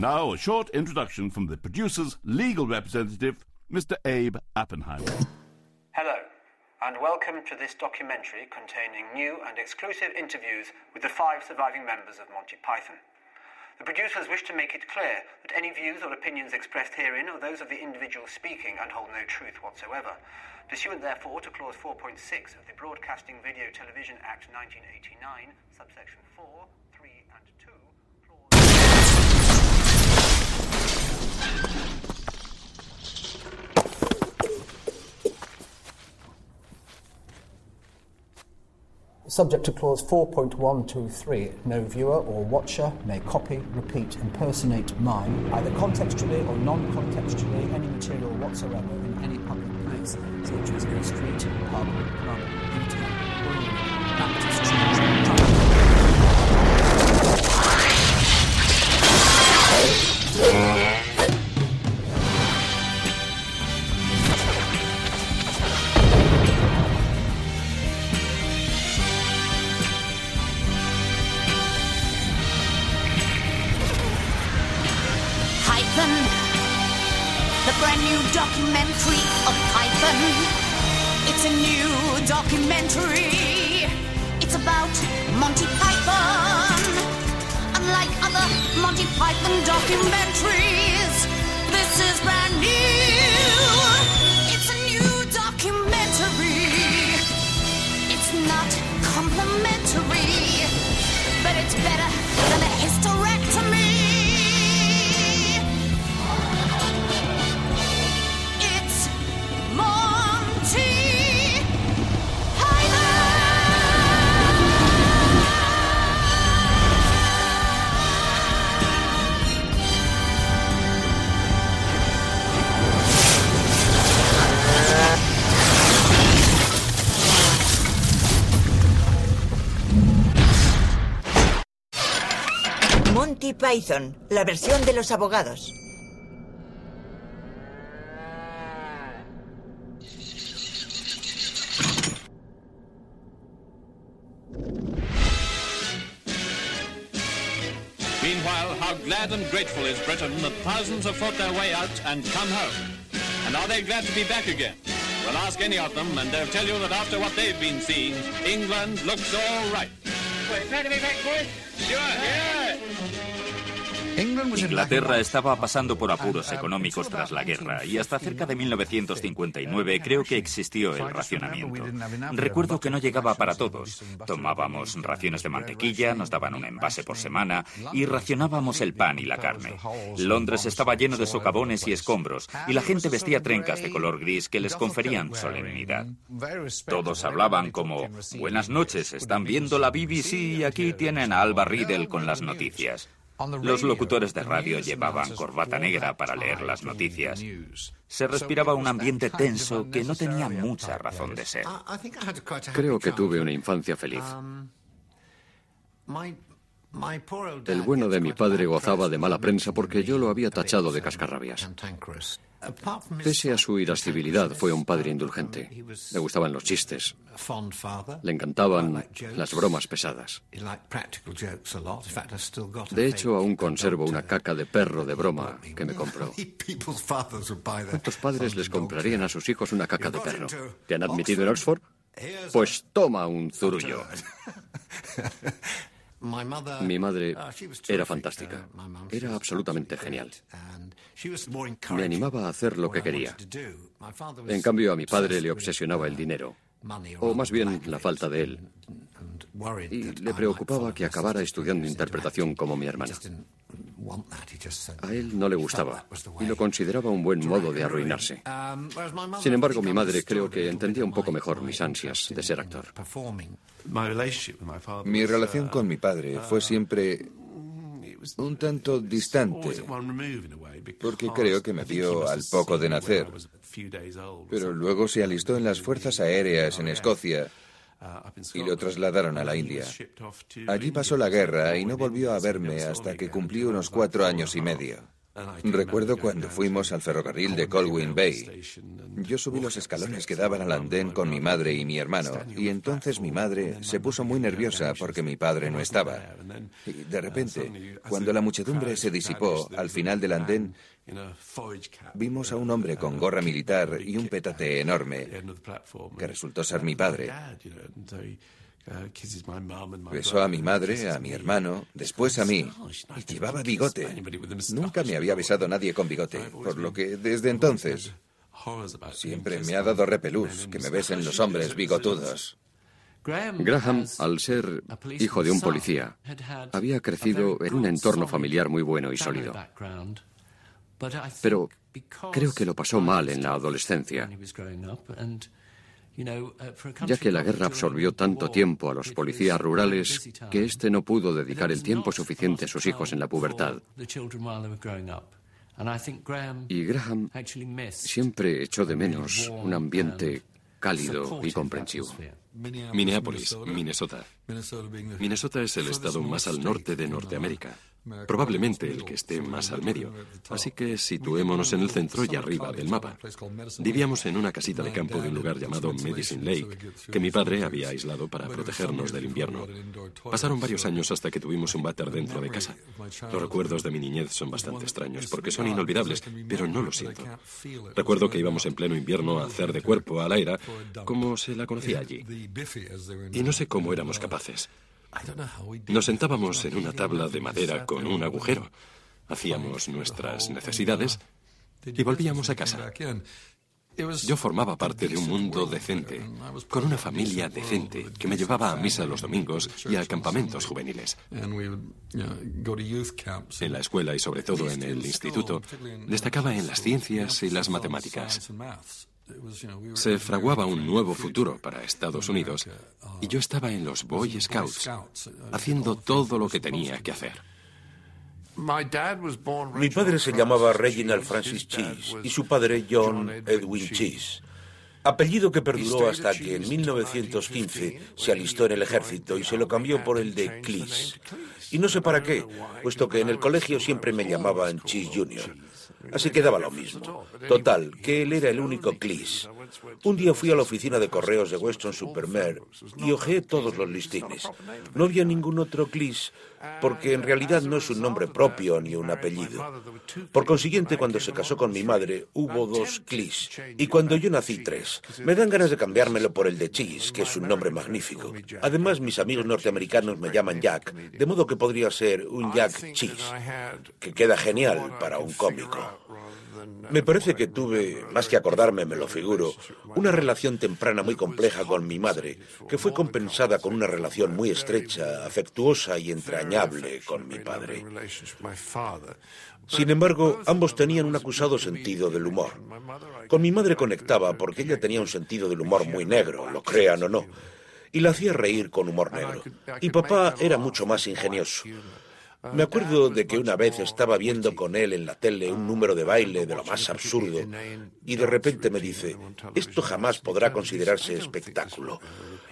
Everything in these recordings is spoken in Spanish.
Now a short introduction from the producer's legal representative, Mr. Abe Oppenheimer. Hello, and welcome to this documentary containing new and exclusive interviews with the five surviving members of Monty Python. The producers wish to make it clear that any views or opinions expressed herein are those of the individual speaking and hold no truth whatsoever. Pursuant therefore to Clause 4.6 of the Broadcasting Video Television Act 1989, subsection 4, Subject to clause 4.123, no viewer or watcher may copy, repeat, impersonate, mime, either contextually or non contextually, any material whatsoever in any public place, such as a street, pub, club, retail, brewery, Baptist church, chapel. Documentary. It's about Monty Python. Unlike other Monty Python documentaries, Monty Python, la versión de los abogados. Meanwhile, how glad and grateful is Britain that thousands have fought their way out and come home. And are they glad to be back again? Well, ask any of them, and they'll tell you that after what they've been seeing, England looks all right. glad to be back, boys? Sure, yeah. Inglaterra estaba pasando por apuros económicos tras la guerra y hasta cerca de 1959 creo que existió el racionamiento. Recuerdo que no llegaba para todos. Tomábamos raciones de mantequilla, nos daban un envase por semana y racionábamos el pan y la carne. Londres estaba lleno de socavones y escombros y la gente vestía trencas de color gris que les conferían solemnidad. Todos hablaban como, buenas noches, están viendo la BBC y aquí tienen a Alba Riddle con las noticias. Los locutores de radio llevaban corbata negra para leer las noticias. Se respiraba un ambiente tenso que no tenía mucha razón de ser. Creo que tuve una infancia feliz. El bueno de mi padre gozaba de mala prensa porque yo lo había tachado de cascarrabias. Pese a su irascibilidad, fue un padre indulgente. Le gustaban los chistes. Le encantaban las bromas pesadas. De hecho, aún conservo una caca de perro de broma que me compró. ¿Cuántos padres les comprarían a sus hijos una caca de perro? ¿Te han admitido en Oxford? Pues toma un zurullo. Mi madre era fantástica. Era absolutamente genial. Me animaba a hacer lo que quería. En cambio, a mi padre le obsesionaba el dinero, o más bien la falta de él. Y le preocupaba que acabara estudiando interpretación como mi hermana. A él no le gustaba y lo consideraba un buen modo de arruinarse. Sin embargo, mi madre creo que entendía un poco mejor mis ansias de ser actor. Mi relación con mi padre fue siempre un tanto distante, porque creo que me vio al poco de nacer. Pero luego se alistó en las Fuerzas Aéreas en Escocia y lo trasladaron a la India. Allí pasó la guerra y no volvió a verme hasta que cumplí unos cuatro años y medio. Recuerdo cuando fuimos al ferrocarril de Colwyn Bay. Yo subí los escalones que daban al andén con mi madre y mi hermano, y entonces mi madre se puso muy nerviosa porque mi padre no estaba. Y de repente, cuando la muchedumbre se disipó al final del andén, vimos a un hombre con gorra militar y un petate enorme, que resultó ser mi padre. Besó a mi madre, a mi hermano, después a mí, y llevaba bigote. Nunca me había besado nadie con bigote, por lo que desde entonces siempre me ha dado repelús que me besen los hombres bigotudos. Graham, al ser hijo de un policía, había crecido en un entorno familiar muy bueno y sólido. Pero creo que lo pasó mal en la adolescencia ya que la guerra absorbió tanto tiempo a los policías rurales que éste no pudo dedicar el tiempo suficiente a sus hijos en la pubertad. Y Graham siempre echó de menos un ambiente cálido y comprensivo. Minneapolis, Minnesota. Minnesota es el estado más al norte de Norteamérica. Probablemente el que esté más al medio. Así que situémonos en el centro y arriba del mapa. Vivíamos en una casita de campo de un lugar llamado Medicine Lake, que mi padre había aislado para protegernos del invierno. Pasaron varios años hasta que tuvimos un váter dentro de casa. Los recuerdos de mi niñez son bastante extraños porque son inolvidables, pero no lo siento. Recuerdo que íbamos en pleno invierno a hacer de cuerpo a la era, como se la conocía allí. Y no sé cómo éramos capaces. Nos sentábamos en una tabla de madera con un agujero, hacíamos nuestras necesidades y volvíamos a casa. Yo formaba parte de un mundo decente, con una familia decente que me llevaba a misa los domingos y a campamentos juveniles. En la escuela y sobre todo en el instituto, destacaba en las ciencias y las matemáticas. Se fraguaba un nuevo futuro para Estados Unidos y yo estaba en los Boy Scouts, haciendo todo lo que tenía que hacer. Mi padre se llamaba Reginald Francis Cheese y su padre John Edwin Cheese. Apellido que perduró hasta que en 1915 se alistó en el ejército y se lo cambió por el de Cleese. Y no sé para qué, puesto que en el colegio siempre me llamaban Cheese Jr. Así que daba lo mismo. Total, que él era el único Clis. Un día fui a la oficina de correos de Weston Supermare y ojeé todos los listines. No había ningún otro Clis, porque en realidad no es un nombre propio ni un apellido. Por consiguiente, cuando se casó con mi madre, hubo dos Clis, y cuando yo nací, tres. Me dan ganas de cambiármelo por el de Cheese, que es un nombre magnífico. Además, mis amigos norteamericanos me llaman Jack, de modo que podría ser un Jack Cheese, que queda genial para un cómico. Me parece que tuve, más que acordarme, me lo figuro, una relación temprana muy compleja con mi madre, que fue compensada con una relación muy estrecha, afectuosa y entrañable con mi padre. Sin embargo, ambos tenían un acusado sentido del humor. Con mi madre conectaba porque ella tenía un sentido del humor muy negro, lo crean o no, y la hacía reír con humor negro. Y papá era mucho más ingenioso. Me acuerdo de que una vez estaba viendo con él en la tele un número de baile de lo más absurdo y de repente me dice, esto jamás podrá considerarse espectáculo.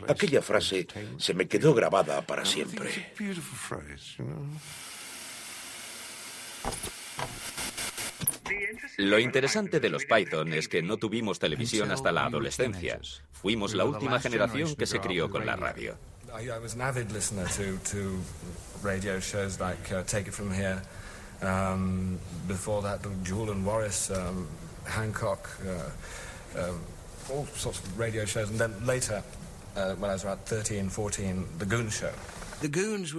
Aquella frase se me quedó grabada para siempre. Lo interesante de los Python es que no tuvimos televisión hasta la adolescencia. Fuimos la última generación que se crió con la radio. Radio shows like uh, Take It From Here. Um, before that, Jewel and Morris, um, Hancock, uh, um, all sorts of radio shows. And then later, uh, when I was about 13, 14, The Goon Show.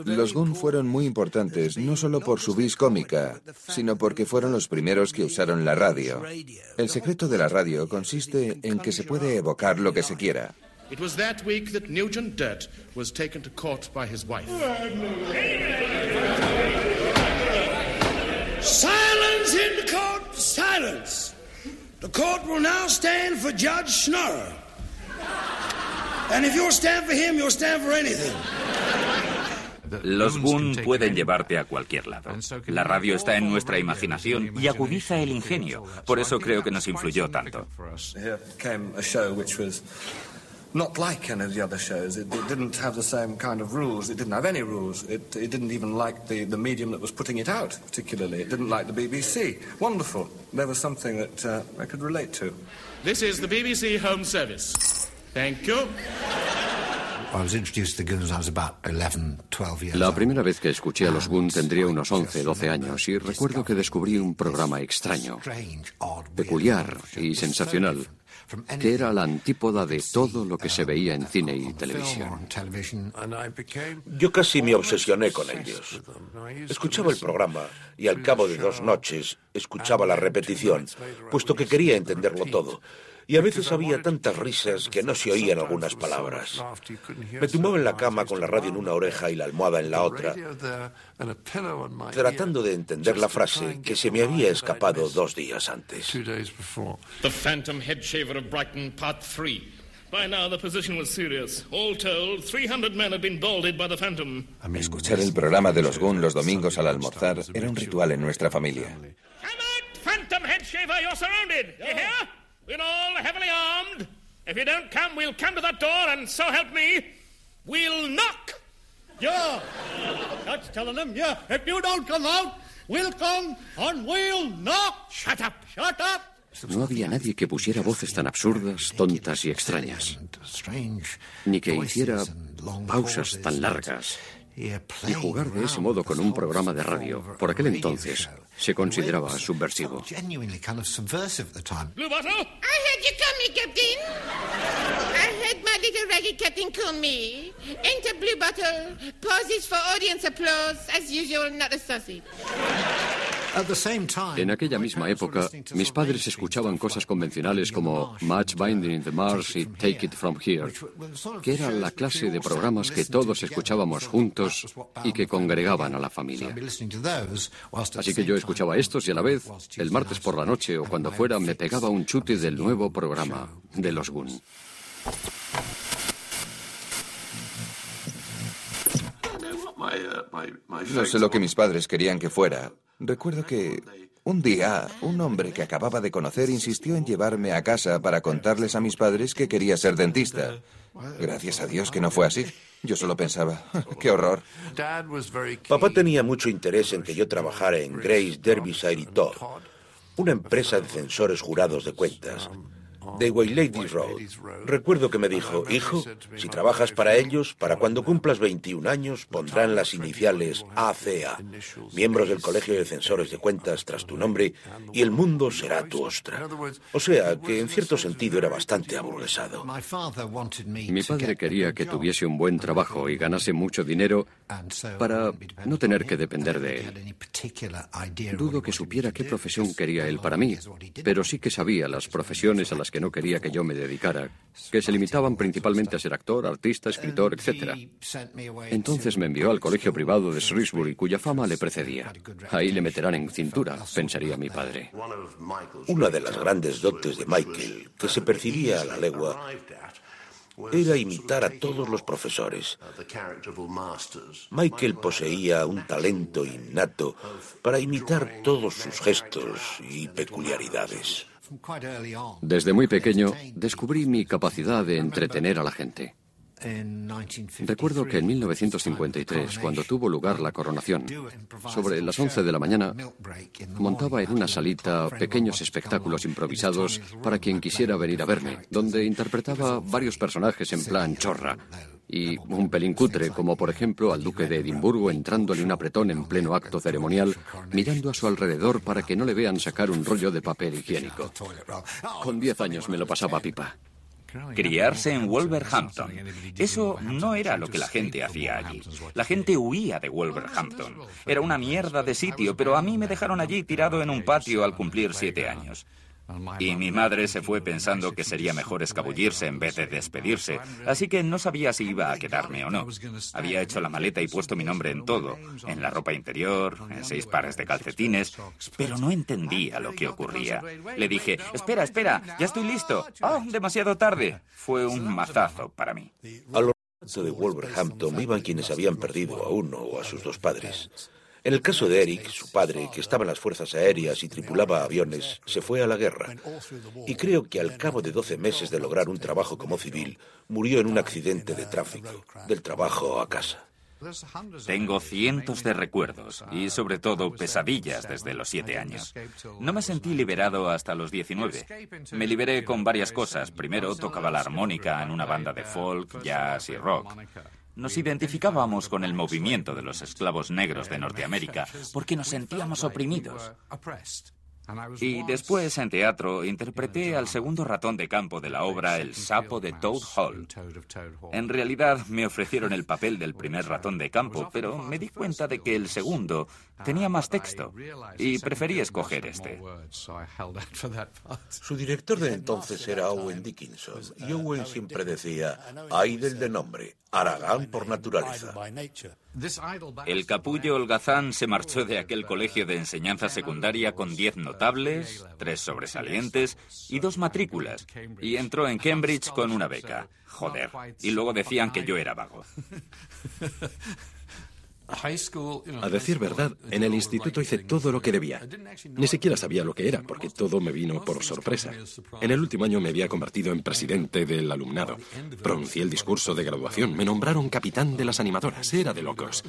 Los Goon fueron muy importantes, no solo por su vis cómica, sino porque fueron los primeros que usaron la radio. El secreto de la radio consiste en que se puede evocar lo que se quiera. It was that week that Nugent Dirt was taken to court by his wife. Silence in the court, silence. The court will now stand for Judge Schnorrer. And if you'll stand for him, you'll stand for anything. Los Boon pueden llevarte a cualquier lado. La radio está en nuestra imaginación y agudiza el ingenio. Por eso creo que nos influyó tanto. Not like any of the other shows. It, it, didn't have the same kind of rules. It didn't have any rules. It, it didn't even like the, the medium that was putting it out, particularly. It didn't like the BBC. Wonderful. There was something that uh, I could relate to. This is the BBC Home Service. Thank you. I was introduced to Gunz. I was about eleven, twelve years old. La primera vez que escuché a los Goon tendría unos 11, 12 años y recuerdo que descubrí un programa extraño, peculiar y sensacional que era la antípoda de todo lo que se veía en cine y televisión. Yo casi me obsesioné con ellos. Escuchaba el programa y al cabo de dos noches escuchaba la repetición, puesto que quería entenderlo todo y a veces había tantas risas que no se oían algunas palabras. Me tumbaba en la cama con la radio en una oreja y la almohada en la otra, tratando de entender la frase que se me había escapado dos días antes. The Phantom Head Shaver of Brighton, Part 3. By now the position was serious. All told, 300 men had been balded by the Phantom. Escuchar el programa de los Goon los domingos al almorzar era un ritual en nuestra familia. Come out, Phantom Head Shaver, you're surrounded. You hear? We're all heavily armed. If you don't come, we'll come to that door, and so help me, we'll knock. Yeah, that's telling them. Yeah, if you don't come out, we'll come and we'll knock. Shut up. Shut up. No había nadie que pusiera voces tan absurdas, tontas y extrañas, ni que hiciera pausas tan largas y jugar de ese modo con un programa de radio, por aquel entonces, se consideraba subversivo. En aquella misma época, mis padres escuchaban cosas convencionales como Match Binding in the Mars y Take It From Here, que era la clase de programas que todos escuchábamos juntos y que congregaban a la familia. Así que yo escuchaba estos y a la vez, el martes por la noche o cuando fuera, me pegaba un chute del nuevo programa de los Goon. No sé lo que mis padres querían que fuera. Recuerdo que un día un hombre que acababa de conocer insistió en llevarme a casa para contarles a mis padres que quería ser dentista. Gracias a Dios que no fue así. Yo solo pensaba, qué horror. Papá tenía mucho interés en que yo trabajara en Grace, Derbyshire y Todd, una empresa de censores jurados de cuentas de Wayladies Road. Recuerdo que me dijo, hijo, si trabajas para ellos, para cuando cumplas 21 años pondrán las iniciales ACA, miembros del Colegio de Censores de Cuentas tras tu nombre, y el mundo será tu ostra. O sea, que en cierto sentido era bastante aburguesado. Mi padre quería que tuviese un buen trabajo y ganase mucho dinero para no tener que depender de él. Dudo que supiera qué profesión quería él para mí, pero sí que sabía las profesiones a las que no quería que yo me dedicara, que se limitaban principalmente a ser actor, artista, escritor, etc. Entonces me envió al colegio privado de Shrewsbury, cuya fama le precedía. Ahí le meterán en cintura, pensaría mi padre. Una de las grandes dotes de Michael, que se percibía a la legua, era imitar a todos los profesores. Michael poseía un talento innato para imitar todos sus gestos y peculiaridades. Desde muy pequeño descubrí mi capacidad de entretener a la gente. Recuerdo que en 1953, cuando tuvo lugar la coronación, sobre las 11 de la mañana, montaba en una salita pequeños espectáculos improvisados para quien quisiera venir a verme, donde interpretaba varios personajes en plan chorra y un pelín cutre, como por ejemplo al duque de Edimburgo entrándole un apretón en pleno acto ceremonial, mirando a su alrededor para que no le vean sacar un rollo de papel higiénico. Con 10 años me lo pasaba pipa. Criarse en Wolverhampton. Eso no era lo que la gente hacía allí. La gente huía de Wolverhampton. Era una mierda de sitio, pero a mí me dejaron allí tirado en un patio al cumplir siete años. Y mi madre se fue pensando que sería mejor escabullirse en vez de despedirse, así que no sabía si iba a quedarme o no. Había hecho la maleta y puesto mi nombre en todo, en la ropa interior, en seis pares de calcetines, pero no entendía lo que ocurría. Le dije, espera, espera, ya estoy listo. Oh, demasiado tarde. Fue un mazazo para mí. A lo de Wolverhampton iban quienes habían perdido a uno o a sus dos padres. En el caso de Eric, su padre, que estaba en las fuerzas aéreas y tripulaba aviones, se fue a la guerra. Y creo que al cabo de 12 meses de lograr un trabajo como civil, murió en un accidente de tráfico, del trabajo a casa. Tengo cientos de recuerdos y sobre todo pesadillas desde los siete años. No me sentí liberado hasta los 19. Me liberé con varias cosas. Primero tocaba la armónica en una banda de folk, jazz y rock. Nos identificábamos con el movimiento de los esclavos negros de Norteamérica porque nos sentíamos oprimidos. Y después, en teatro, interpreté al segundo ratón de campo de la obra El sapo de Toad Hall. En realidad, me ofrecieron el papel del primer ratón de campo, pero me di cuenta de que el segundo tenía más texto y preferí escoger este. Su director de entonces era Owen Dickinson, y Owen siempre decía, hay del de nombre, Aragán por naturaleza. El capullo holgazán se marchó de aquel colegio de enseñanza secundaria con diez notables, tres sobresalientes y dos matrículas, y entró en Cambridge con una beca. Joder. Y luego decían que yo era vago. A decir verdad, en el instituto hice todo lo que debía. Ni siquiera sabía lo que era, porque todo me vino por sorpresa. En el último año me había convertido en presidente del alumnado. Pronuncié el discurso de graduación. Me nombraron capitán de las animadoras. Era de locos.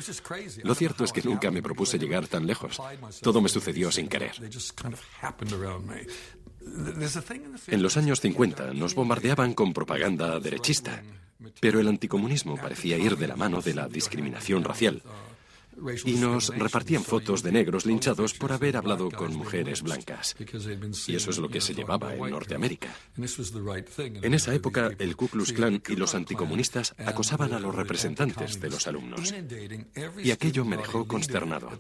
Lo cierto es que nunca me propuse llegar tan lejos. Todo me sucedió sin querer. En los años 50 nos bombardeaban con propaganda derechista, pero el anticomunismo parecía ir de la mano de la discriminación racial y nos repartían fotos de negros linchados por haber hablado con mujeres blancas. Y eso es lo que se llevaba en Norteamérica. En esa época, el Ku Klux Klan y los anticomunistas acosaban a los representantes de los alumnos. Y aquello me dejó consternado.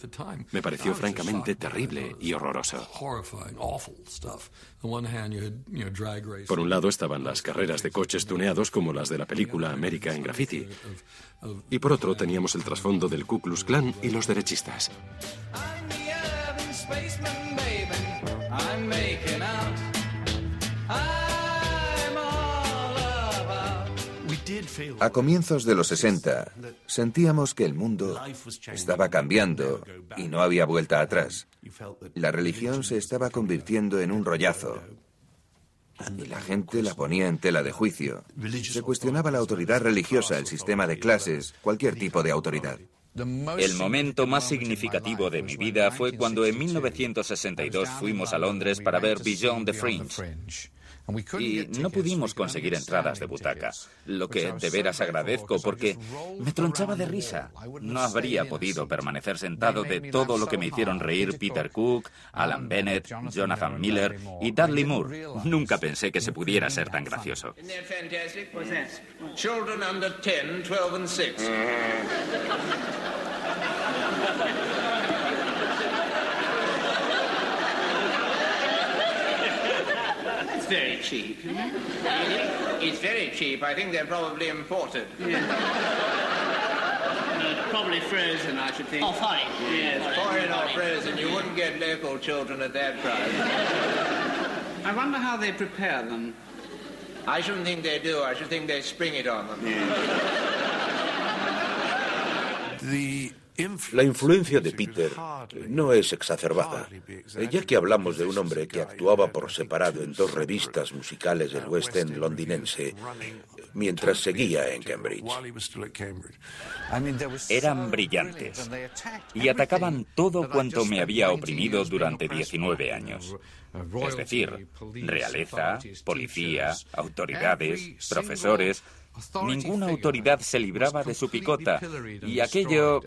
Me pareció francamente terrible y horroroso. Por un lado estaban las carreras de coches tuneados como las de la película América en Graffiti. Y por otro teníamos el trasfondo del Ku Klux Klan y los derechistas. A comienzos de los 60, sentíamos que el mundo estaba cambiando y no había vuelta atrás. La religión se estaba convirtiendo en un rollazo. Y la gente la ponía en tela de juicio. Se cuestionaba la autoridad religiosa, el sistema de clases, cualquier tipo de autoridad. El momento más significativo de mi vida fue cuando en 1962 fuimos a Londres para ver Beyond the Fringe. Y no pudimos conseguir entradas de butaca, lo que de veras agradezco porque me tronchaba de risa. No habría podido permanecer sentado de todo lo que me hicieron reír Peter Cook, Alan Bennett, Jonathan Miller y Dudley Moore. Nunca pensé que se pudiera ser tan gracioso. Children under 10, 12 and 6. It's very cheap. It's very cheap. I think they're probably imported. Uh, probably frozen, I should think. Oh, fine. Yes, Foreign or frozen, you wouldn't get local children at that price. I wonder how they prepare them. I shouldn't think they do. I should think they spring it on them. La influencia de Peter no es exacerbada, ya que hablamos de un hombre que actuaba por separado en dos revistas musicales del West End londinense mientras seguía en Cambridge. Eran brillantes y atacaban todo cuanto me había oprimido durante 19 años. Es decir, realeza, policía, autoridades, profesores, Ninguna autoridad se libraba de su picota y aquello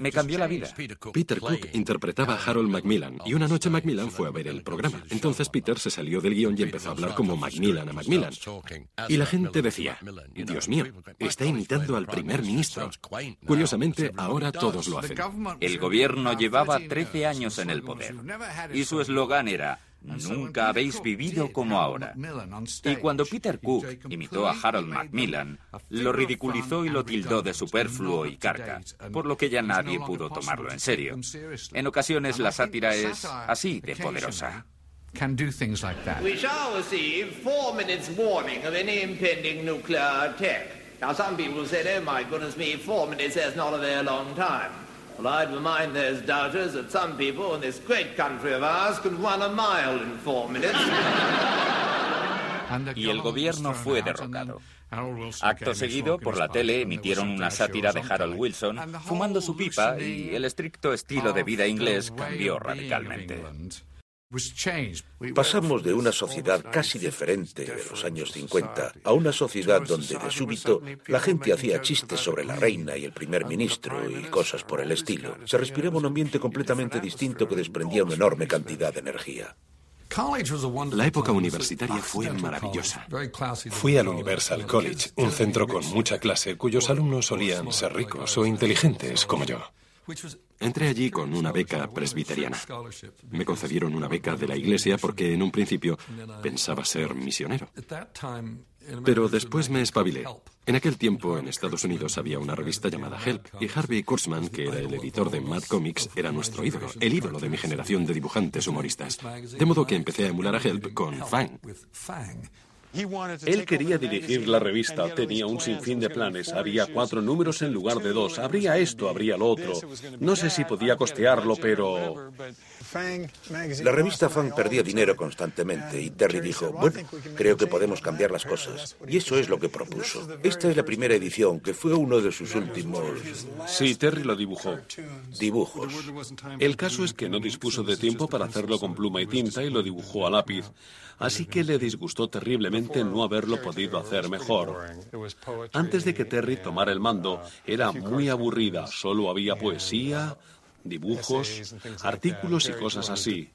me cambió la vida. Peter Cook interpretaba a Harold Macmillan y una noche Macmillan fue a ver el programa. Entonces Peter se salió del guion y empezó a hablar como Macmillan a Macmillan. Y la gente decía, Dios mío, está imitando al primer ministro. Curiosamente, ahora todos lo hacen. El gobierno llevaba 13 años en el poder y su eslogan era Nunca habéis vivido como ahora. Y cuando Peter Cook imitó a Harold Macmillan, lo ridiculizó y lo tildó de superfluo y carca, por lo que ya nadie pudo tomarlo en serio. En ocasiones la sátira es así de poderosa. We shall receive four minutes warning of any impending nuclear attack. Now, some people said, oh my goodness me, four minutes, that's not a very long time. Well, I'd remind those doubters that some people in this great country of ours could run a mile in four minutes. Y el gobierno fue derrocado. Acto seguido, por la tele emitieron una sátira de Harold Wilson fumando su pipa y el estricto estilo de vida inglés cambió radicalmente. Pasamos de una sociedad casi diferente de los años 50 a una sociedad donde de súbito la gente hacía chistes sobre la reina y el primer ministro y cosas por el estilo. Se respiraba un ambiente completamente distinto que desprendía una enorme cantidad de energía. La época universitaria fue maravillosa. Fui al Universal College, un centro con mucha clase cuyos alumnos solían ser ricos o inteligentes como yo. Entré allí con una beca presbiteriana. Me concedieron una beca de la iglesia porque en un principio pensaba ser misionero. Pero después me espabilé. En aquel tiempo en Estados Unidos había una revista llamada Help y Harvey Kurtzman, que era el editor de Mad Comics, era nuestro ídolo, el ídolo de mi generación de dibujantes humoristas. De modo que empecé a emular a Help con Fang. Él quería dirigir la revista, tenía un sinfín de planes, había cuatro números en lugar de dos, habría esto, habría lo otro. No sé si podía costearlo, pero... La revista Fan perdía dinero constantemente y Terry dijo, bueno, creo que podemos cambiar las cosas. Y eso es lo que propuso. Esta es la primera edición, que fue uno de sus últimos... Sí, Terry lo dibujó. Dibujos. El caso es que no dispuso de tiempo para hacerlo con pluma y tinta y lo dibujó a lápiz. Así que le disgustó terriblemente no haberlo podido hacer mejor. Antes de que Terry tomara el mando, era muy aburrida, solo había poesía, dibujos, artículos y cosas así.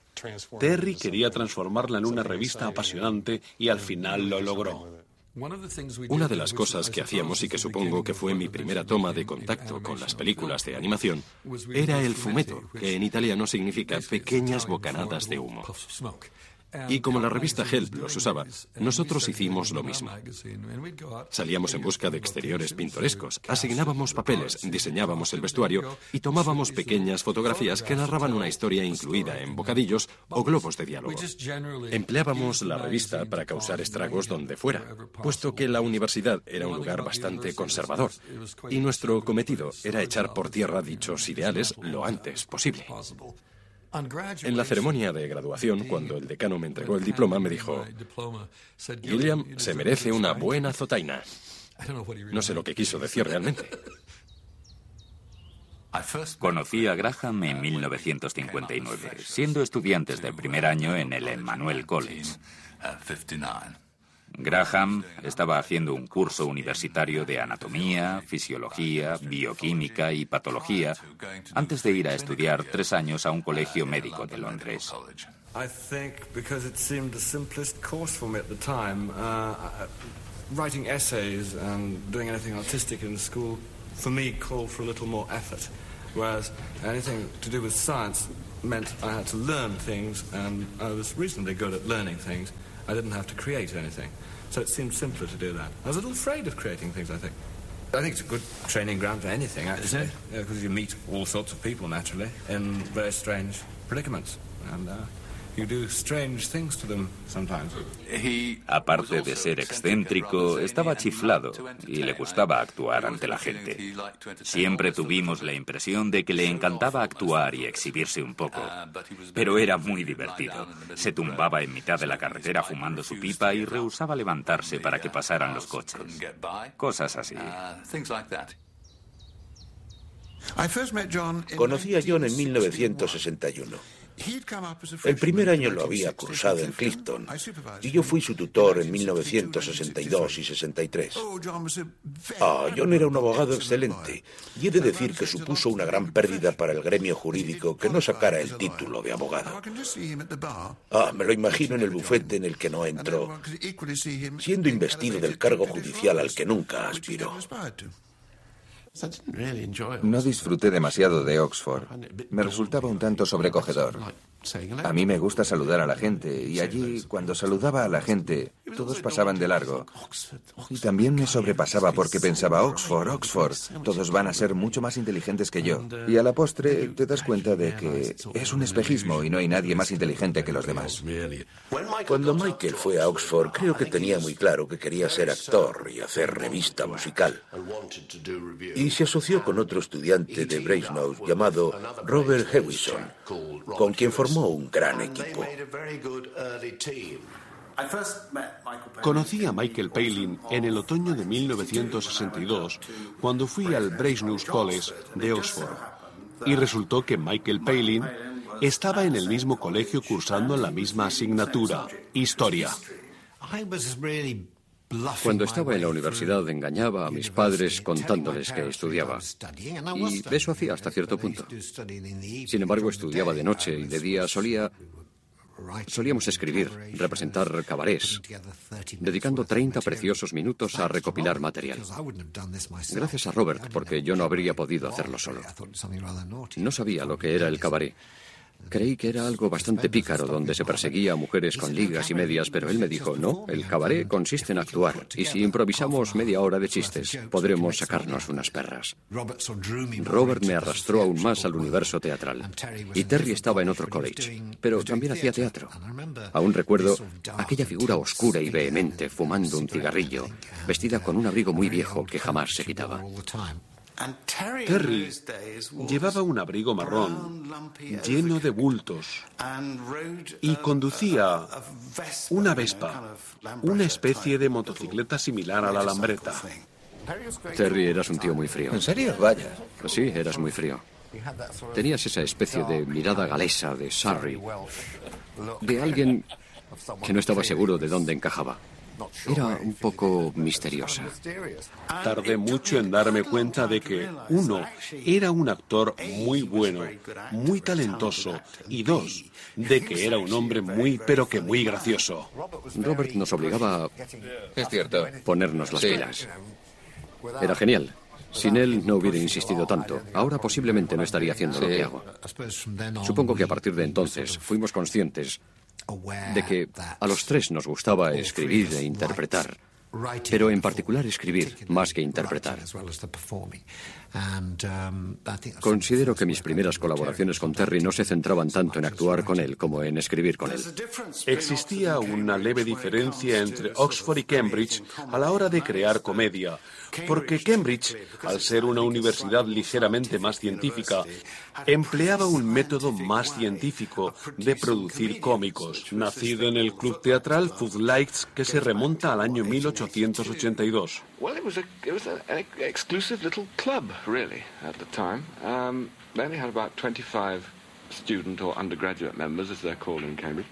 Terry quería transformarla en una revista apasionante y al final lo logró. Una de las cosas que hacíamos y que supongo que fue mi primera toma de contacto con las películas de animación era el fumeto, que en italiano significa pequeñas bocanadas de humo. Y como la revista Help los usaba, nosotros hicimos lo mismo. Salíamos en busca de exteriores pintorescos, asignábamos papeles, diseñábamos el vestuario y tomábamos pequeñas fotografías que narraban una historia incluida en bocadillos o globos de diálogo. Empleábamos la revista para causar estragos donde fuera, puesto que la universidad era un lugar bastante conservador y nuestro cometido era echar por tierra dichos ideales lo antes posible. En la ceremonia de graduación, cuando el decano me entregó el diploma, me dijo, William se merece una buena zotaina. No sé lo que quiso decir realmente. Conocí a Graham en 1959, siendo estudiantes de primer año en el Emmanuel College. Graham estaba haciendo un curso universitario de anatomía, fisiología, bioquímica y patología antes de ir a estudiar tres años a un colegio médico de Londres. I think because it seemed the simplest course for me at the time. Uh, writing essays and doing anything artistic in school, for me, called for a little more effort. Whereas anything to do with science meant I had to learn things, and I was reasonably good at learning things. I didn't have to create anything. So it seemed simpler to do that. I was a little afraid of creating things, I think. I think it's a good training ground for anything, actually. It? Yeah, because you meet all sorts of people, naturally, in very strange predicaments. And uh, Aparte de ser excéntrico, estaba chiflado y le gustaba actuar ante la gente. Siempre tuvimos la impresión de que le encantaba actuar y exhibirse un poco, pero era muy divertido. Se tumbaba en mitad de la carretera fumando su pipa y rehusaba levantarse para que pasaran los coches. Cosas así. Conocí a John en 1961. El primer año lo había cursado en Clifton y yo fui su tutor en 1962 y 63. Ah, John era un abogado excelente y he de decir que supuso una gran pérdida para el gremio jurídico que no sacara el título de abogado. Ah, me lo imagino en el bufete en el que no entró, siendo investido del cargo judicial al que nunca aspiró. No disfruté demasiado de Oxford. Me resultaba un tanto sobrecogedor. A mí me gusta saludar a la gente y allí, cuando saludaba a la gente, todos pasaban de largo. Y también me sobrepasaba porque pensaba, Oxford, Oxford, todos van a ser mucho más inteligentes que yo. Y a la postre te das cuenta de que es un espejismo y no hay nadie más inteligente que los demás. Cuando Michael fue a Oxford, creo que tenía muy claro que quería ser actor y hacer revista musical. Y se asoció con otro estudiante de Brasenose llamado Robert Hewison, con quien formó un gran equipo. Conocí a Michael Palin en el otoño de 1962 cuando fui al Brasenose College de Oxford. Y resultó que Michael Palin estaba en el mismo colegio cursando la misma asignatura, historia. Cuando estaba en la universidad engañaba a mis padres contándoles que estudiaba. Y eso hacía hasta cierto punto. Sin embargo, estudiaba de noche y de día solía... Solíamos escribir, representar cabarets, dedicando 30 preciosos minutos a recopilar material. Gracias a Robert, porque yo no habría podido hacerlo solo. No sabía lo que era el cabaret. Creí que era algo bastante pícaro, donde se perseguía a mujeres con ligas y medias, pero él me dijo, no, el cabaret consiste en actuar, y si improvisamos media hora de chistes, podremos sacarnos unas perras. Robert me arrastró aún más al universo teatral, y Terry estaba en otro college, pero también hacía teatro. Aún recuerdo aquella figura oscura y vehemente, fumando un cigarrillo, vestida con un abrigo muy viejo que jamás se quitaba. Terry llevaba un abrigo marrón lleno de bultos y conducía una Vespa, una especie de motocicleta similar a la lambreta. Terry, eras un tío muy frío. ¿En serio? Vaya. Sí, eras muy frío. Tenías esa especie de mirada galesa de Surrey, de alguien que no estaba seguro de dónde encajaba. Era un poco misteriosa. Tardé mucho en darme cuenta de que, uno, era un actor muy bueno, muy talentoso, y dos, de que era un hombre muy, pero que muy gracioso. Robert nos obligaba a Es cierto. ponernos las Sí. pilas. Era genial. Sin él no hubiera insistido tanto. Ahora posiblemente no estaría haciendo lo que hago. Supongo que a partir de entonces fuimos conscientes de que a los tres nos gustaba escribir e interpretar, pero en particular escribir más que interpretar. Considero que mis primeras colaboraciones con Terry no se centraban tanto en actuar con él como en escribir con él. Existía una leve diferencia entre Oxford y Cambridge a la hora de crear comedia, porque Cambridge, al ser una universidad ligeramente más científica, empleaba un método más científico de producir cómicos, nacido en el club teatral Footlights que se remonta al año 1882. Well, it was a it was a- an ex- exclusive little club, really, at the time. Um, they only had about 25 student or undergraduate members, as they're called in Cambridge,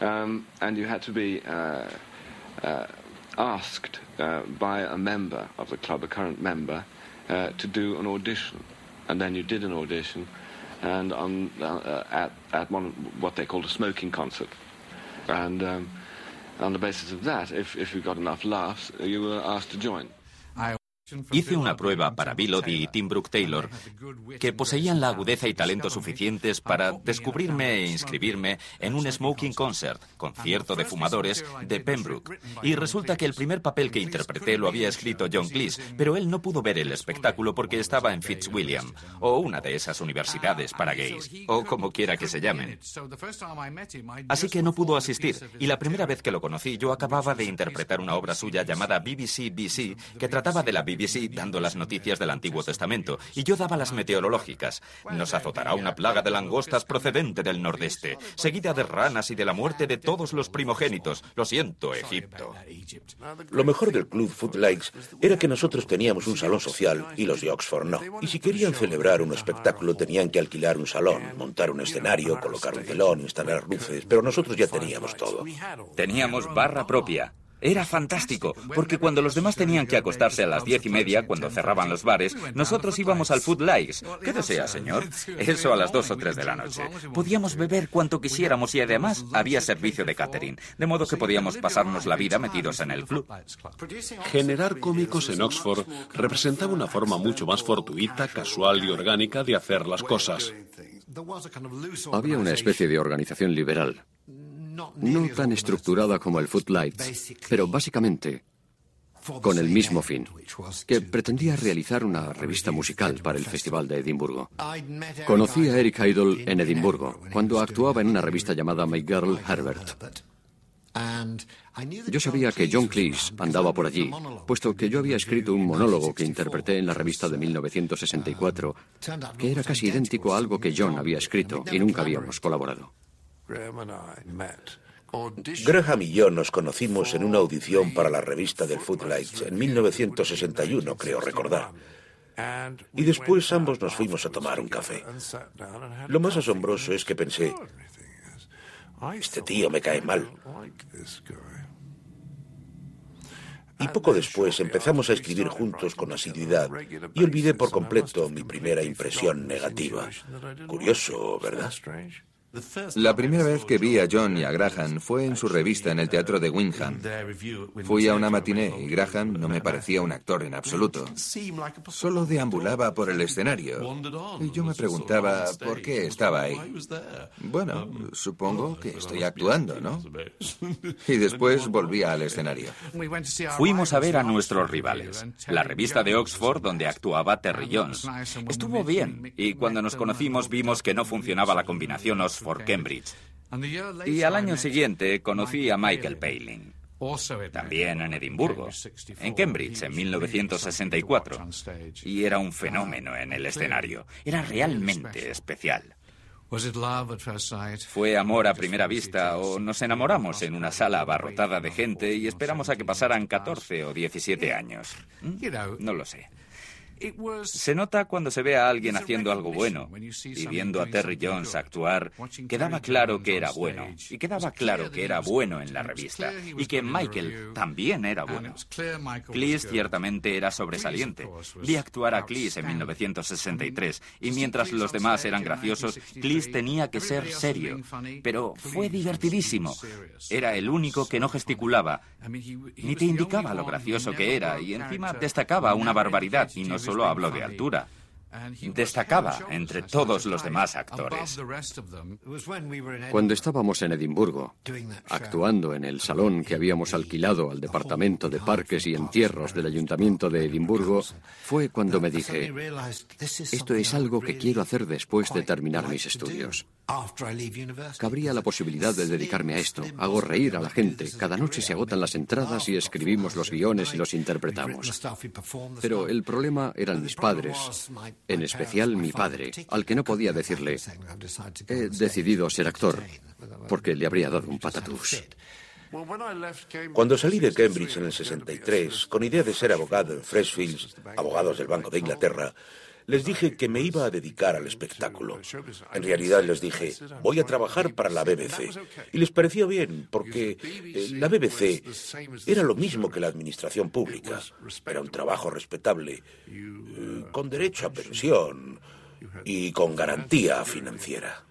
um, and you had to be uh, uh, asked uh, by a member of the club, a current member, uh, to do an audition, and then you did an audition, and on uh, at at one what they called a smoking concert, and. Um, on the basis of that, if, if you got enough laughs, you were asked to join. Hice una prueba para Bill Oddie y Tim Brooke Taylor, que poseían la agudeza y talento suficientes para descubrirme e inscribirme en un smoking concert, concierto de fumadores, de Pembroke. Y resulta que el primer papel que interpreté lo había escrito John Cleese, pero él no pudo ver el espectáculo porque estaba en Fitzwilliam, o una de esas universidades para gays, o como quiera que se llamen. Así que no pudo asistir, y la primera vez que lo conocí yo acababa de interpretar una obra suya llamada BBC BC, que trataba de la BBC dando las noticias del Antiguo Testamento, y yo daba las meteorológicas. Nos azotará una plaga de langostas procedente del nordeste, seguida de ranas y de la muerte de todos los primogénitos. Lo siento, Egipto. Lo mejor del club Footlights era que nosotros teníamos un salón social y los de Oxford no. Y si querían celebrar un espectáculo tenían que alquilar un salón, montar un escenario, colocar un telón, instalar luces, pero nosotros ya teníamos todo. Teníamos barra propia. Era fantástico, porque cuando los demás tenían que acostarse a las diez y media, cuando cerraban los bares, nosotros íbamos al Food Likes. ¿Qué desea, señor? Eso a las dos o tres de la noche. Podíamos beber cuanto quisiéramos y además había servicio de catering, de modo que podíamos pasarnos la vida metidos en el club. Generar cómicos en Oxford representaba una forma mucho más fortuita, casual y orgánica de hacer las cosas. Había una especie de organización liberal, no tan estructurada como el Footlights, pero básicamente con el mismo fin, que pretendía realizar una revista musical para el Festival de Edimburgo. Conocí a Eric Idle en Edimburgo, cuando actuaba en una revista llamada My Girl Herbert. Yo sabía que John Cleese andaba por allí, puesto que yo había escrito un monólogo que interpreté en la revista de 1964, que era casi idéntico a algo que John había escrito y nunca habíamos colaborado. Graham y yo nos conocimos en una audición para la revista del Footlights en 1961, creo recordar. Y después ambos nos fuimos a tomar un café. Lo más asombroso es que pensé, este tío me cae mal. Y poco después empezamos a escribir juntos con asiduidad y olvidé por completo mi primera impresión negativa. Curioso, ¿verdad? La primera vez que vi a John y a Graham fue en su revista en el teatro de Windham. Fui a una matiné y Graham no me parecía un actor en absoluto. Solo deambulaba por el escenario. Y yo me preguntaba por qué estaba ahí. Bueno, supongo que estoy actuando, ¿no? Y después volví al escenario. Fuimos a ver a nuestros rivales, la revista de Oxford donde actuaba Terry Jones. Estuvo bien y cuando nos conocimos vimos que no funcionaba la combinación Oxford for Cambridge. Y al año siguiente conocí a Michael Palin. También en Edimburgo, en Cambridge, en 1964. Y era un fenómeno en el escenario. Era realmente especial. ¿Fue amor a primera vista o nos enamoramos en una sala abarrotada de gente y esperamos a que pasaran 14 o 17 años? No lo sé. Se nota cuando se ve a alguien haciendo algo bueno y viendo a Terry Jones actuar, quedaba claro que era bueno y quedaba claro que era bueno en la revista y que Michael también era bueno. Cleese ciertamente era sobresaliente. Vi actuar a Cleese en 1963 y mientras los demás eran graciosos, Cleese tenía que ser serio, pero fue divertidísimo. Era el único que no gesticulaba ni te indicaba lo gracioso que era y encima destacaba una barbaridad y no solo hablo de altura. Destacaba entre todos los demás actores. Cuando estábamos en Edimburgo, actuando en el salón que habíamos alquilado al Departamento de Parques y Entierros del Ayuntamiento de Edimburgo, fue cuando me dije, esto es algo que quiero hacer después de terminar mis estudios. Cabría la posibilidad de dedicarme a esto. Hago reír a la gente. Cada noche se agotan las entradas y escribimos los guiones y los interpretamos. Pero el problema eran mis padres, en especial mi padre, al que no podía decirle, he decidido ser actor, porque le habría dado un patatús. Cuando salí de Cambridge en el 63, con idea de ser abogado en Freshfields, abogados del Banco de Inglaterra, les dije que me iba a dedicar al espectáculo. En realidad les dije, voy a trabajar para la BBC. Y les pareció bien, porque eh, la BBC era lo mismo que la administración pública. Era un trabajo respetable, eh, con derecho a pensión y con garantía financiera.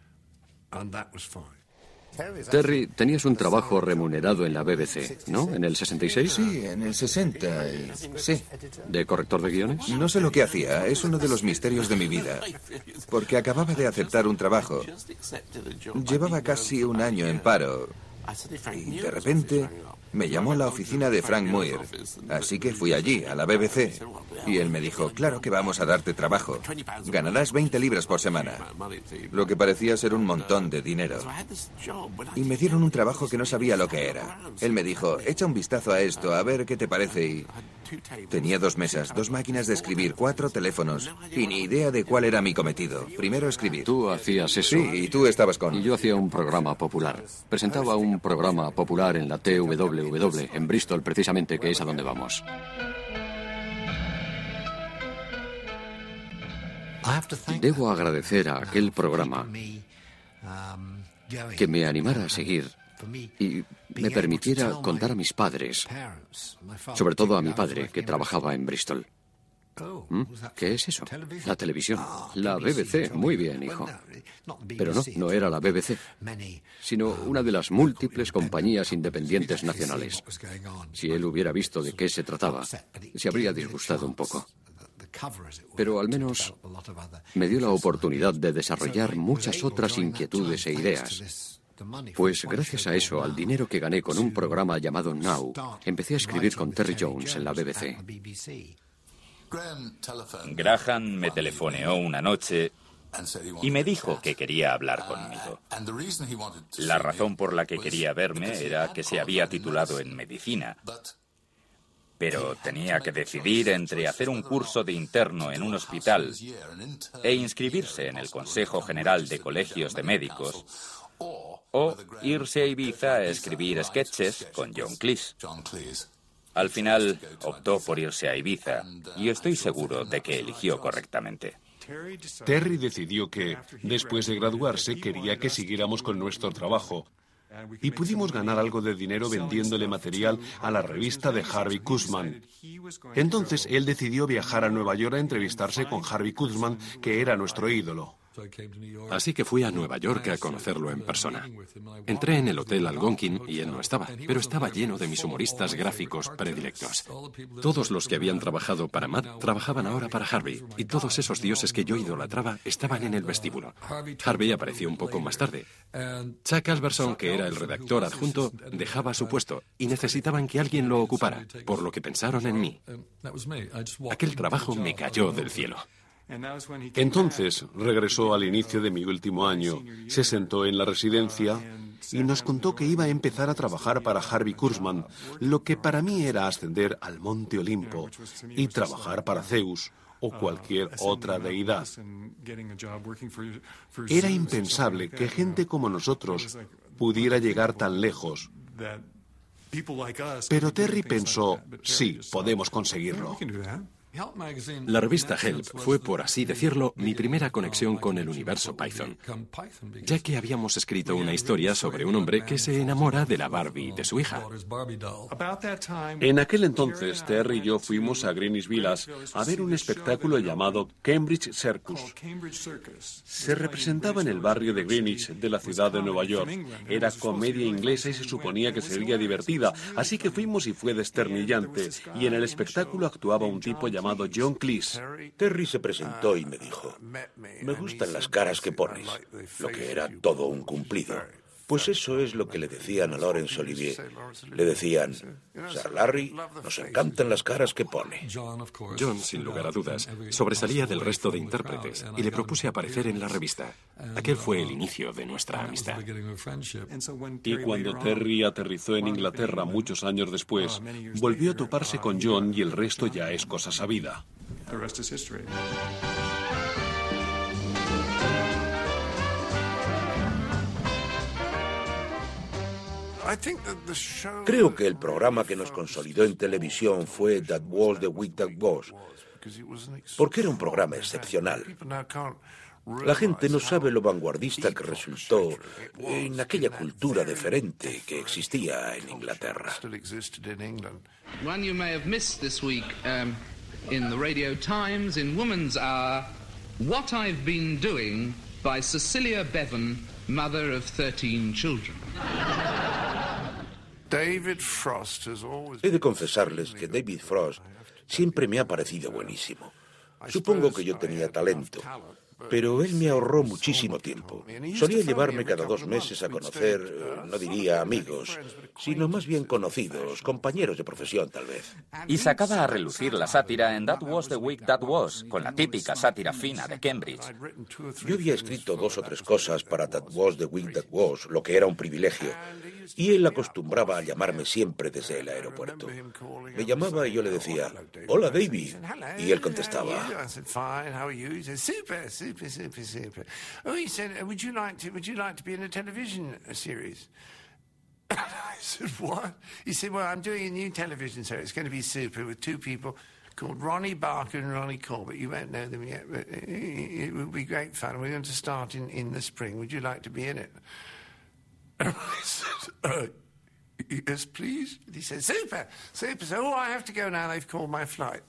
Terry, tenías un trabajo remunerado en la BBC, ¿no? ¿En el 66? Sí, en el 60. Sí. ¿De corrector de guiones? No sé lo que hacía. Es uno de los misterios de mi vida. Porque acababa de aceptar un trabajo. Llevaba casi un año en paro. Y de repente me llamó la oficina de Frank Muir, así que fui allí, a la BBC, y él me dijo, claro que vamos a darte trabajo. Ganarás 20 libras por semana, lo que parecía ser un montón de dinero. Y me dieron un trabajo que no sabía lo que era. Él me dijo, echa un vistazo a esto, a ver qué te parece, y tenía dos mesas, dos máquinas de escribir, cuatro teléfonos, y ni idea de cuál era mi cometido. Primero escribir. Tú hacías eso. Sí, y tú estabas con... Y yo hacía un programa popular. Presentaba un programa popular en la TW en Bristol precisamente, que es a donde vamos. Debo agradecer a aquel programa que me animara a seguir y me permitiera contar a mis padres, sobre todo a mi padre, que trabajaba en Bristol. ¿Mm? ¿Qué es eso? La televisión. La BBC. Muy bien, hijo. Pero no, no era la BBC, sino una de las múltiples compañías independientes nacionales. Si él hubiera visto de qué se trataba, se habría disgustado un poco. pero al menos me dio la oportunidad de desarrollar muchas otras inquietudes e ideas. Pues gracias a eso, al dinero que gané con un programa llamado Now, empecé a escribir con Terry Jones en la BBC. Graham me telefoneó una noche y me dijo que quería hablar conmigo. La razón por la que quería verme era que se había titulado en medicina. Pero tenía que decidir entre hacer un curso de interno en un hospital e inscribirse en el Consejo General de Colegios de Médicos o irse a Ibiza a escribir sketches con John Cleese. Al final optó por irse a Ibiza y estoy seguro de que eligió correctamente. Terry decidió que, después de graduarse, quería que siguiéramos con nuestro trabajo. Y pudimos ganar algo de dinero vendiéndole material a la revista de Harvey Kuzman. Entonces él decidió viajar a Nueva York a entrevistarse con Harvey Kuzman, que era nuestro ídolo. Así que fui a Nueva York a conocerlo en persona. Entré en el Hotel Algonquin y él no estaba, pero estaba lleno de mis humoristas gráficos predilectos. Todos los que habían trabajado para Matt trabajaban ahora para Harvey, y todos esos dioses que yo idolatraba estaban en el vestíbulo. Harvey apareció un poco más tarde. Chuck Alberson, que era el redactor adjunto, dejaba su puesto y necesitaban que alguien lo ocupara, por lo que pensaron en mí. Aquel trabajo me cayó del cielo. Entonces regresó al inicio de mi último año, se sentó en la residencia y nos contó que iba a empezar a trabajar para Harvey Kurzman, lo que para mí era ascender al Monte Olimpo y trabajar para Zeus o cualquier otra deidad. Era impensable que gente como nosotros pudiera llegar tan lejos. Pero Terry pensó, sí, podemos conseguirlo. La revista Help fue, por así decirlo, mi primera conexión con el universo Python, ya que habíamos escrito una historia sobre un hombre que se enamora de la Barbie de su hija. En aquel entonces, Terry y yo fuimos a Greenwich Villas a ver un espectáculo llamado Cambridge Circus. Se representaba en el barrio de Greenwich de la ciudad de Nueva York. Era comedia inglesa y se suponía que sería divertida, así que fuimos y fue desternillante. Y en el espectáculo actuaba un tipo llamado John Cleese. Terry se presentó y me dijo, me gustan las caras que pones, lo que era todo un cumplido. Pues eso es lo que le decían a Laurence Olivier. Le decían, Sir Larry, nos encantan las caras que pone. John, sin lugar a dudas, sobresalía del resto de intérpretes y le propuse aparecer en la revista. Aquel fue el inicio de nuestra amistad. Y cuando Terry aterrizó en Inglaterra muchos años después, volvió a toparse con John y el resto ya es cosa sabida. Creo que el programa que nos consolidó en televisión fue That Was the Week That Was, porque era un programa excepcional. La gente no sabe lo vanguardista que resultó en aquella cultura deferente que existía en Inglaterra. One you may have missed this week um, in the Radio Times in Woman's Hour, What I've Been Doing by Cecilia Bevan, mother of 13 children. David Frost He de confesarles que David Frost siempre me ha parecido buenísimo. Supongo que yo tenía talento, pero él me ahorró muchísimo tiempo. Solía llevarme cada dos meses a conocer, eh, no diría amigos, sino más bien conocidos, compañeros de profesión tal vez. Y sacaba a relucir la sátira en That Was the Week That Was, con la típica sátira fina de Cambridge. Yo había escrito dos o tres cosas para That Was the Week That Was, lo que era un privilegio, y él acostumbraba a llamarme siempre desde el aeropuerto. Me llamaba y yo le decía, hola David, y él contestaba? I said, what? He said, well, I'm doing a new television series. It's going to be super with two people called Ronnie Barker and Ronnie Corbett. You won't know them yet, but it, it will be great fun. We're going to start in, in the spring. Would you like to be in it? And I said, uh, yes, please. And he said, super, super. So, oh, I have to go now. They've called my flight.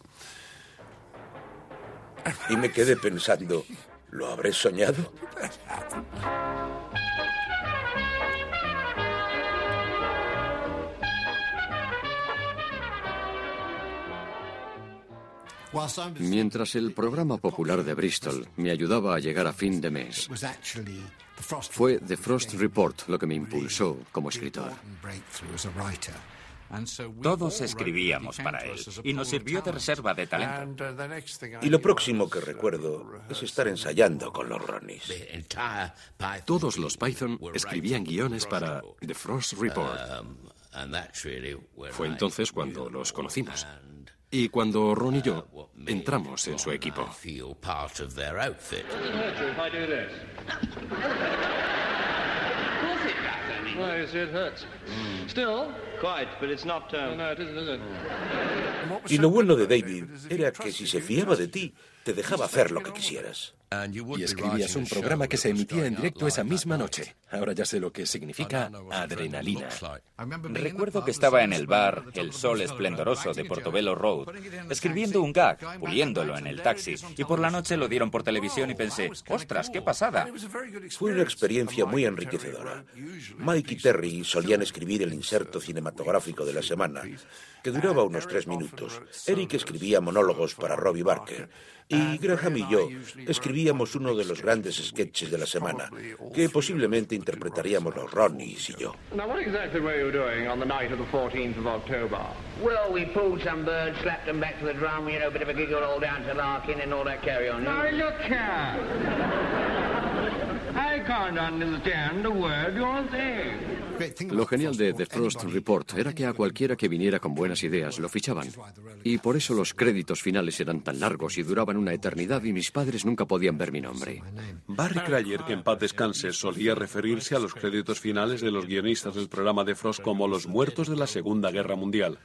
Y me quedé pensando, ¿lo habré soñado? Mientras el programa popular de Bristol me ayudaba a llegar a fin de mes, fue The Frost Report lo que me impulsó como escritor. Todos escribíamos para él y nos sirvió de reserva de talento. Y lo próximo que recuerdo es estar ensayando con los Ronnies. Todos los Python escribían guiones para The Frost Report. Fue entonces cuando los conocimos. Y cuando Ron y yo entramos en su equipo. Y lo bueno de David era que si se fiaba de ti, te dejaba hacer lo que quisieras. Y escribías un programa que se emitía en directo esa misma noche. Ahora ya sé lo que significa adrenalina. Recuerdo que estaba en el bar El Sol Esplendoroso de Portobello Road, escribiendo un gag, puliéndolo en el taxi, y por la noche lo dieron por televisión y pensé, ostras, qué pasada. Fue una experiencia muy enriquecedora. Mike y Terry solían escribir el inserto cinematográfico de la semana, que duraba unos tres minutos. Eric escribía monólogos para Robbie Barker y Graham y yo escribíamos uno de los grandes sketches de la semana, que posiblemente interpretaríamos los Ronnies y yo. Now, what exactly were you doing on the night of the 14th of October? Well, we pulled some birds, slapped them back to the drum, you know, a bit of a giggle all down to Larkin and all that carry on. Now, look here. I can't understand a word you're saying. Lo genial de The Frost Report era que a cualquiera que viniera con buenas ideas lo fichaban. Y por eso los créditos finales eran tan largos y duraban una eternidad y mis padres nunca podían ver mi nombre. Barry Cryer, que en paz descanse, solía referirse a los créditos finales de los guionistas del programa de Frost como los muertos de la Segunda Guerra Mundial.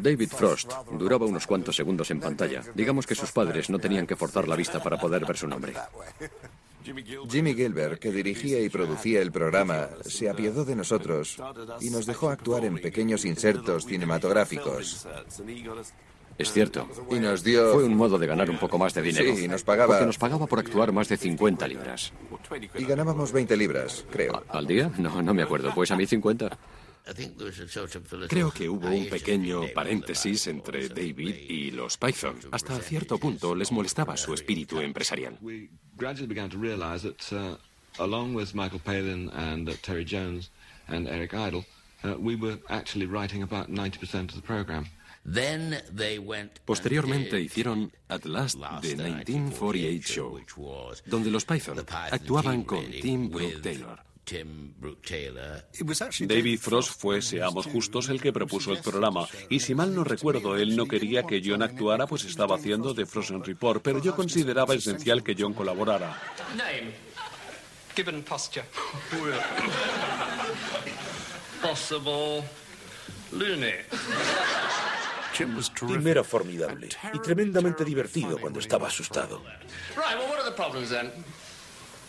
David Frost duraba unos cuantos segundos en pantalla. Digamos que sus padres no tenían que forzar la vista para poder ver su nombre. Jimmy Gilbert, que dirigía y producía el programa, se apiadó de nosotros y nos dejó actuar en pequeños insertos cinematográficos. Es cierto. Y nos dio... Fue un modo de ganar un poco más de dinero. Sí, nos pagaba... Porque nos pagaba por actuar más de 50 libras. Y ganábamos 20 libras, creo. ¿Al día? No, no me acuerdo. Pues a mí 50. Creo que hubo un pequeño paréntesis entre David y los Python. Hasta cierto punto les molestaba su espíritu empresarial. gradually began to realize that, uh, along with Michael Palin and uh, Terry Jones and Eric Idle, uh, we were actually writing about 90% of the program. Posteriormente hicieron At Last the 1948 Show, donde los Python actuaban con Tim Brooke Taylor. David Frost fue, seamos justos, el que propuso el programa. Y si mal no recuerdo, él no quería que John actuara, pues estaba haciendo The Frozen Report, pero yo consideraba esencial que John colaborara. Name. Gibbon posture. Possible. Looney. Tim era formidable y tremendamente divertido cuando estaba asustado.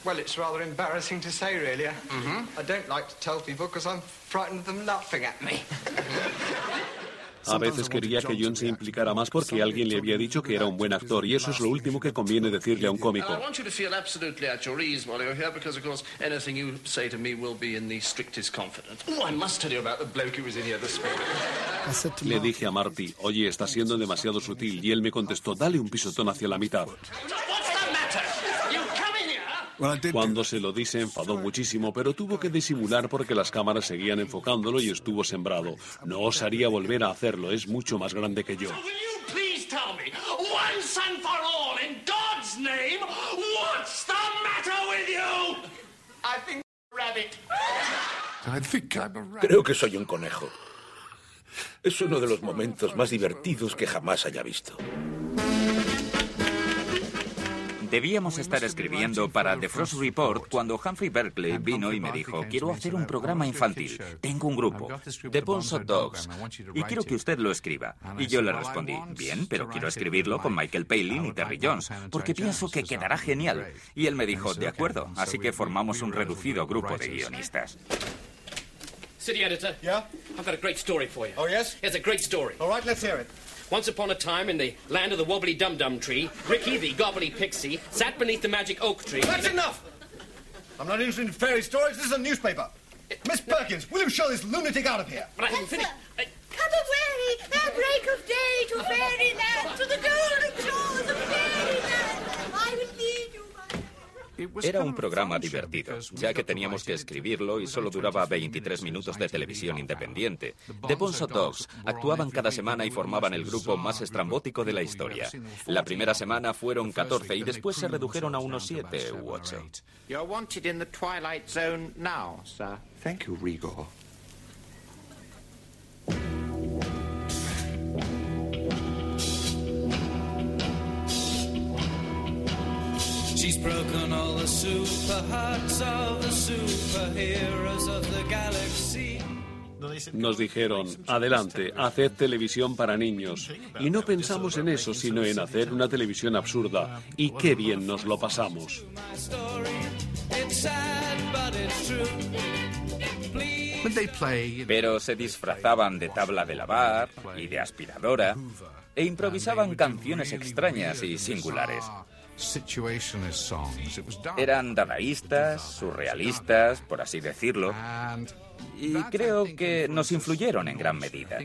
Well, it's rather embarrassing to say, really. I don't like to tell people because I'm frightened of them laughing at me. A veces quería que John se implicara más porque alguien le había dicho que era un buen actor y eso es lo último que conviene decirle a un cómico. I want you to feel absolutely at your ease while you're here because, of course, anything you say to me will be in the strictest confidence. Oh, I must tell you about the bloke who was in here this morning. Le dije a Marty, oye, está siendo demasiado sutil y él me contestó, dale un pisotón hacia la mitad. What's the matter? You come in here? Cuando se lo di se enfadó muchísimo, pero tuvo que disimular porque las cámaras seguían enfocándolo y estuvo sembrado. No osaría volver a hacerlo, es mucho más grande que yo. Will you please tell me, once and for all, in God's name, what's the matter with you? I think rabbit. Creo que soy un conejo. Es uno de los momentos más divertidos que jamás haya visto. Debíamos estar escribiendo para The Frost Report cuando Humphrey Berkeley vino y me dijo, quiero hacer un programa infantil. Tengo un grupo, The of Dogs, y quiero que usted lo escriba. Y yo le respondí, bien, pero quiero escribirlo con Michael Palin y Terry Jones, porque pienso que quedará genial. Y él me dijo, de acuerdo, así que formamos un reducido grupo de guionistas. City editor. Yeah? I've got a great story for you. Oh, yes? It's a great story. All right, let's hear it. Once upon a time, in the land of the wobbly dum dum tree, Ricky the gobbly pixie sat beneath the magic oak tree. That's enough! I'm not interested in fairy stories. This is a newspaper. Miss uh, Perkins, will you show this lunatic out of here? But I haven't finished. I- Have a way, break of day to fairyland, to the golden shores of fairyland. Era un programa divertido, ya que teníamos que escribirlo y solo duraba 23 minutos de televisión independiente. The Bonzo Dogs actuaban cada semana y formaban el grupo más estrambótico de la historia. La primera semana fueron 14 y después se redujeron a unos 7 u 8. You're wanted in the Twilight Zone now, sir. Thank you, Rigor. She's broken all the super hearts of the superheroes of the galaxy. Nos dijeron, adelante, haced televisión para niños. Y no pensamos en eso, sino en hacer una televisión absurda. Y qué bien nos lo pasamos. Pero se disfrazaban de tabla de lavar y de aspiradora e improvisaban canciones extrañas y singulares. Eran dadaístas, surrealistas, por así decirlo, y creo que nos influyeron en gran medida.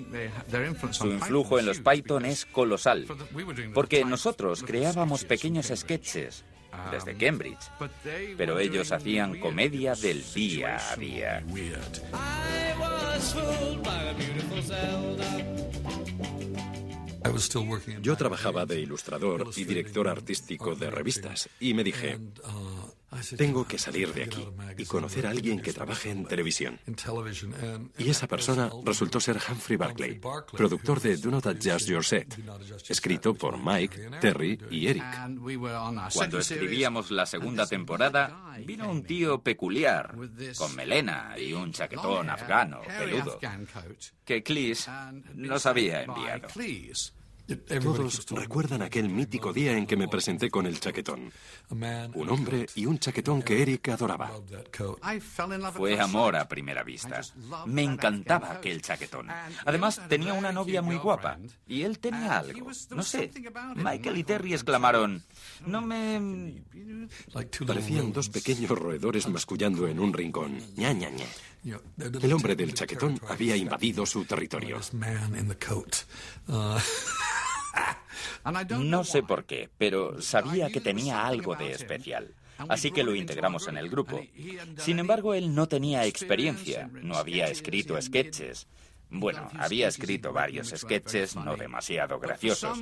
Su influjo en los Python es colosal, porque nosotros creábamos pequeños sketches desde Cambridge, pero ellos hacían comedia del día a día. Yo trabajaba de ilustrador y director artístico de revistas y me dije, tengo que salir de aquí y conocer a alguien que trabaje en televisión. Y esa persona resultó ser Humphrey Barclay, productor de Do Not Adjust Your Set, escrito por Mike, Terry y Eric. Cuando escribíamos la segunda temporada, vino un tío peculiar, con melena y un chaquetón afgano, peludo, que Cleese nos había enviado. Todos recuerdan aquel mítico día en que me presenté con el chaquetón. Un hombre y un chaquetón que Eric adoraba. Fue amor a primera vista. Me encantaba aquel chaquetón. Además, tenía una novia muy guapa. Y él tenía algo. No sé. Michael y Terry exclamaron, no me... Parecían dos pequeños roedores mascullando en un rincón. ña, ña, ña. El hombre del chaquetón había invadido su territorio. No sé por qué, pero sabía que tenía algo de especial. Así que lo integramos en el grupo. Sin embargo, él no tenía experiencia, no había escrito sketches. Bueno, había escrito varios sketches no demasiado graciosos,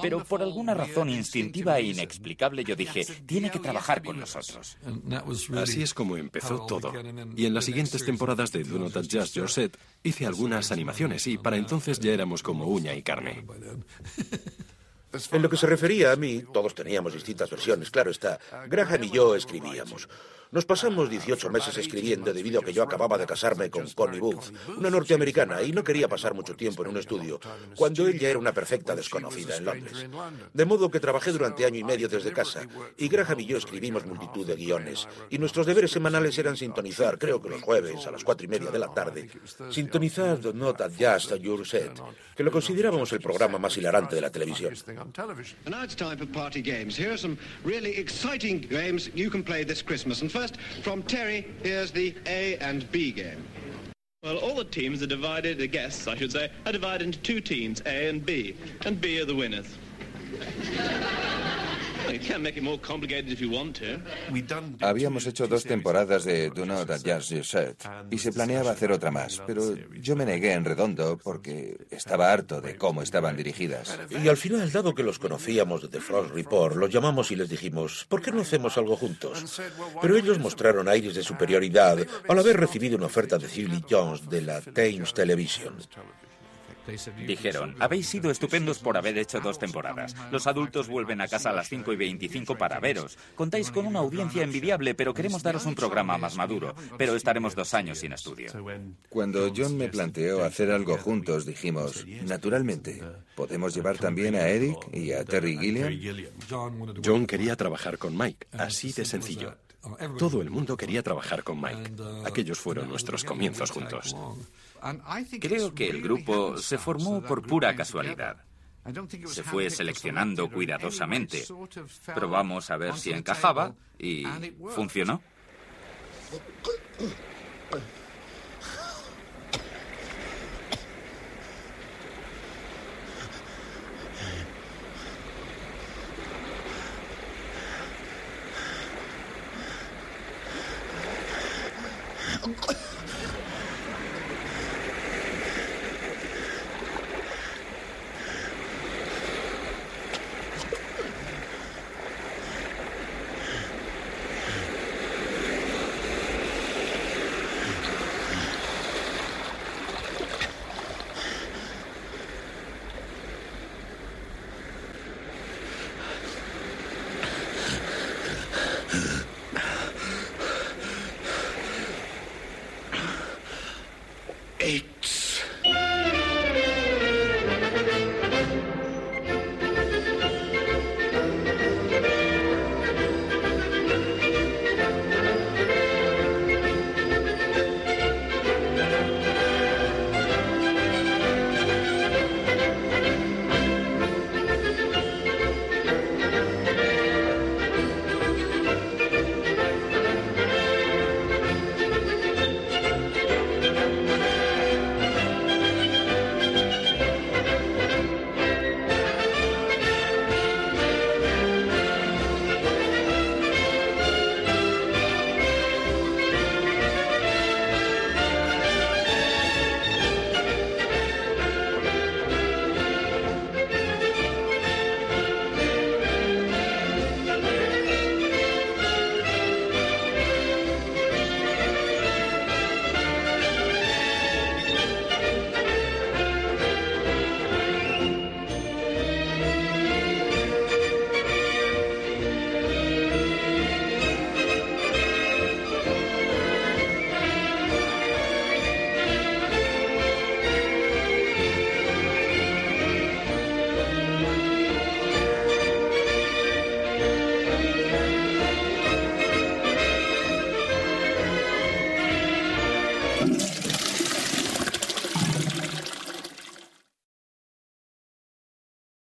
pero por alguna razón instintiva e inexplicable yo dije, tiene que trabajar con nosotros. Así es como empezó todo. Y en las siguientes temporadas de Do Not Adjust Your Set hice algunas animaciones y para entonces ya éramos como uña y carne. En lo que se refería a mí, todos teníamos distintas versiones, claro está. Graham y yo escribíamos. Nos pasamos 18 meses escribiendo debido a que yo acababa de casarme con Connie Booth, una norteamericana, y no quería pasar mucho tiempo en un estudio, cuando ella era una perfecta desconocida en Londres. De modo que trabajé durante año y medio desde casa, y Graham y yo escribimos multitud de guiones, y nuestros deberes semanales eran sintonizar, creo que los jueves a las cuatro y media de la tarde, sintonizar The Not Adjust Your Set, que lo considerábamos el programa más hilarante de la televisión. And now it's time for party games. Here are some really exciting games you can play this Christmas. And first, from Terry, here's the A and B game. Well, all the teams are divided, the guests, I should say, are divided into two teams, A and B. And B are the winners. Well, you can make it more complicated if you want to. Habíamos hecho dos temporadas de Do Not Adjust Your Set y se planeaba hacer otra más, pero yo me negué en redondo porque estaba harto de cómo estaban dirigidas. Y al final, dado que los conocíamos de The Frost Report, los llamamos y les dijimos, ¿por qué no hacemos algo juntos? Pero ellos mostraron aires de superioridad al haber recibido una oferta de Philly Jones de la Thames Television. Dijeron, habéis sido estupendos por haber hecho dos temporadas. Los adultos vuelven a casa a las 5 y 25 para veros. Contáis con una audiencia envidiable, pero queremos daros un programa más maduro. Pero estaremos dos años sin estudio. Cuando John me planteó hacer algo juntos, dijimos, naturalmente, ¿podemos llevar también a Eric y a Terry Gilliam? John quería trabajar con Mike, así de sencillo. Todo el mundo quería trabajar con Mike. Aquellos fueron nuestros comienzos juntos. Creo que el grupo se formó por pura casualidad. Se fue seleccionando cuidadosamente. Probamos a ver si encajaba y funcionó. eight.